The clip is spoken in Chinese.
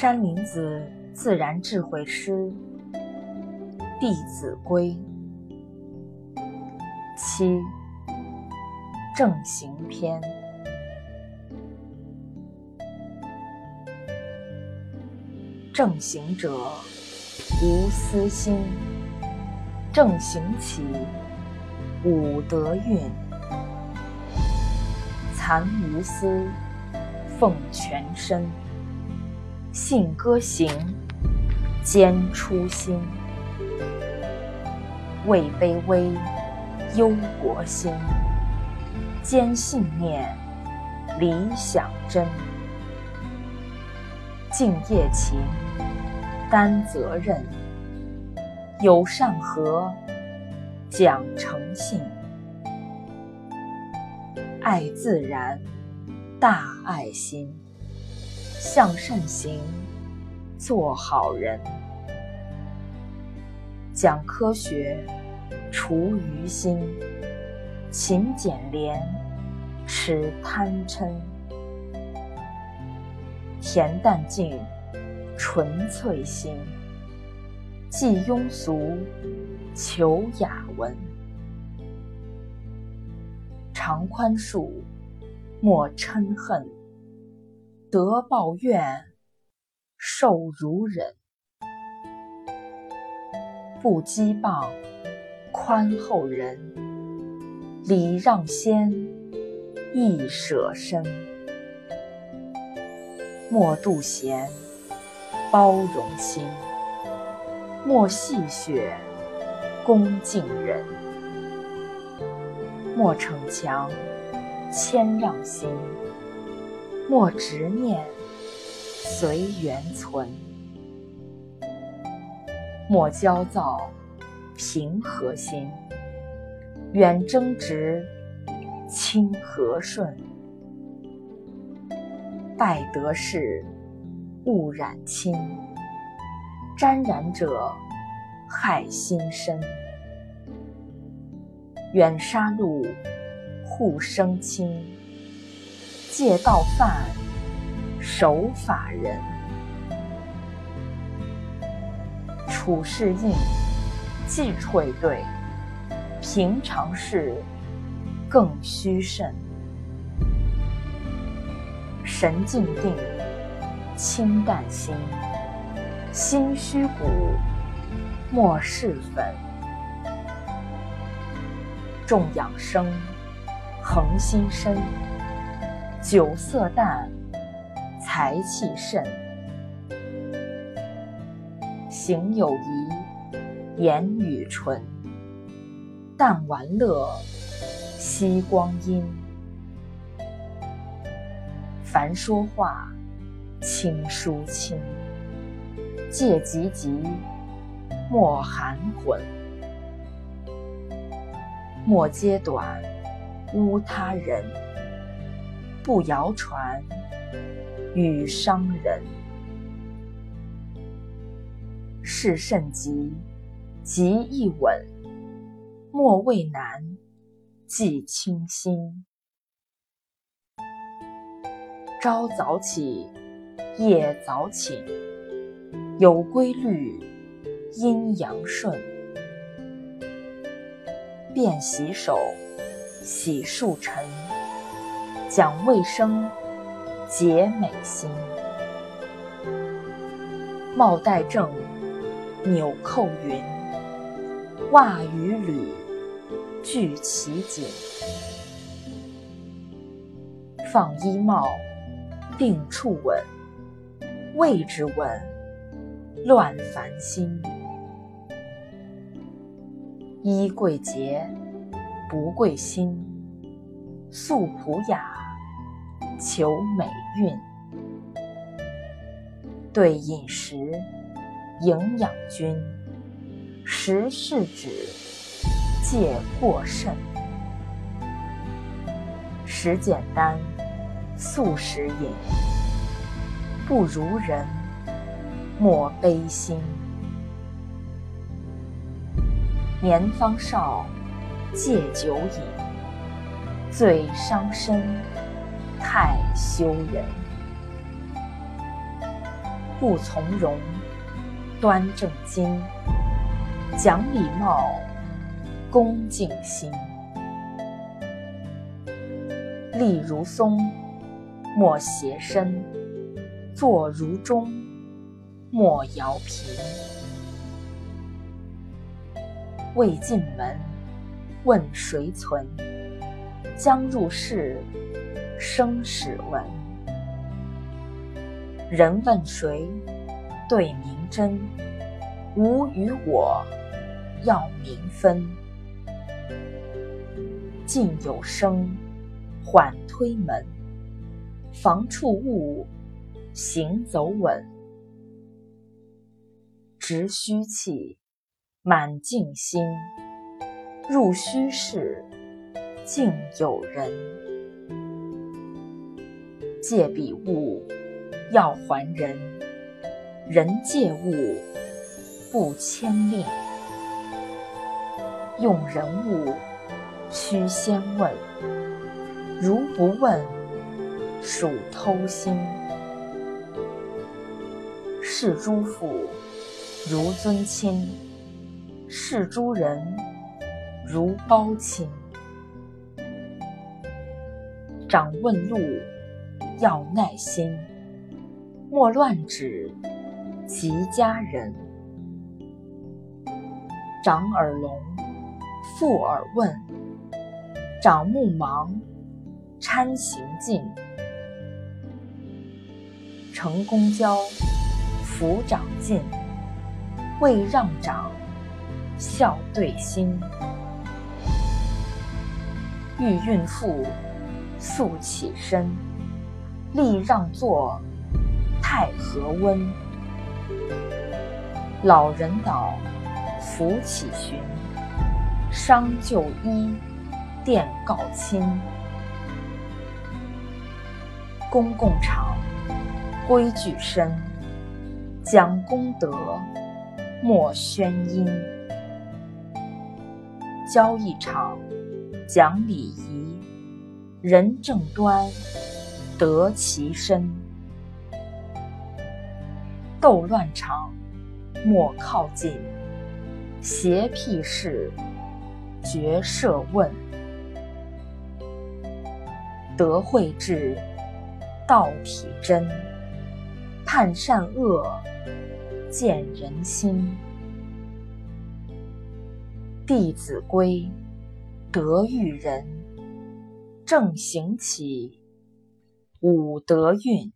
山林子自然智慧师《弟子规》七正行篇。正行者，无私心；正行起，五德运。残无私，奉全身。信歌行，坚初心。位卑微，忧国心。坚信念，理想真。敬业勤，担责任。有善和，讲诚信。爱自然，大爱心。向善行，做好人。讲科学，除愚心。勤俭廉，持贪嗔。恬淡静，纯粹心。忌庸俗，求雅文。常宽恕，莫嗔恨。得报怨，受如忍。不讥谤，宽厚人。礼让先，易舍身。莫妒贤，包容心。莫戏谑，恭敬人。莫逞强，谦让心。莫执念，随缘存；莫焦躁，平和心；远争执，亲和顺。败得势，勿染亲；沾染者，害心身。远杀戮，护生亲。戒道犯，守法人。处事应，忌讳对；平常事，更须慎。神静定，清淡心。心虚骨，莫侍粉。重养生，恒心身。酒色淡，财气甚。行有仪，言语纯。淡玩乐，惜光阴。凡说话，轻疏轻。戒急急，莫含混。莫揭短，污他人。不谣传，与伤人。事甚急，急亦稳。莫畏难，忌轻心。朝早起，夜早寝。有规律，阴阳顺。便洗手，洗漱尘。讲卫生，洁美心。帽戴正，纽扣匀。袜与履，俱齐紧。放衣帽，定处稳。位置稳，乱烦心。衣贵洁，不贵心。素朴雅。求美韵，对饮食，营养均，食是指，戒过甚。食简单，素食也，不如人，莫悲心。年方少，戒酒饮，最伤身。太羞人，不从容，端正襟，讲礼貌，恭敬心。立如松，莫斜身；坐如钟，莫摇频。未进门，问谁存？将入室，生始闻。人问谁，对明真。吾与我，要明分。近有声，缓推门。防触物，行走稳。执虚气，满静心。入虚室，静有人。借彼物。要还人，人借物不牵令。用人物须先问，如不问，属偷心。视诸父如尊亲，视诸人如胞亲。长问路要耐心。莫乱指及家人，长耳聋，附耳问，长目盲，搀行进，乘公交，扶长进，未让长，笑对心。遇孕妇，速起身，立让座。太和温，老人倒，扶起寻。伤就医，电告亲。公共场，规矩深。讲公德，莫喧音。交易场，讲礼仪。人正端，得其身。斗乱场，莫靠近；邪僻事，绝设问。德惠智，道体真，判善恶，见人心。《弟子规》：德育人，正行起，五德运。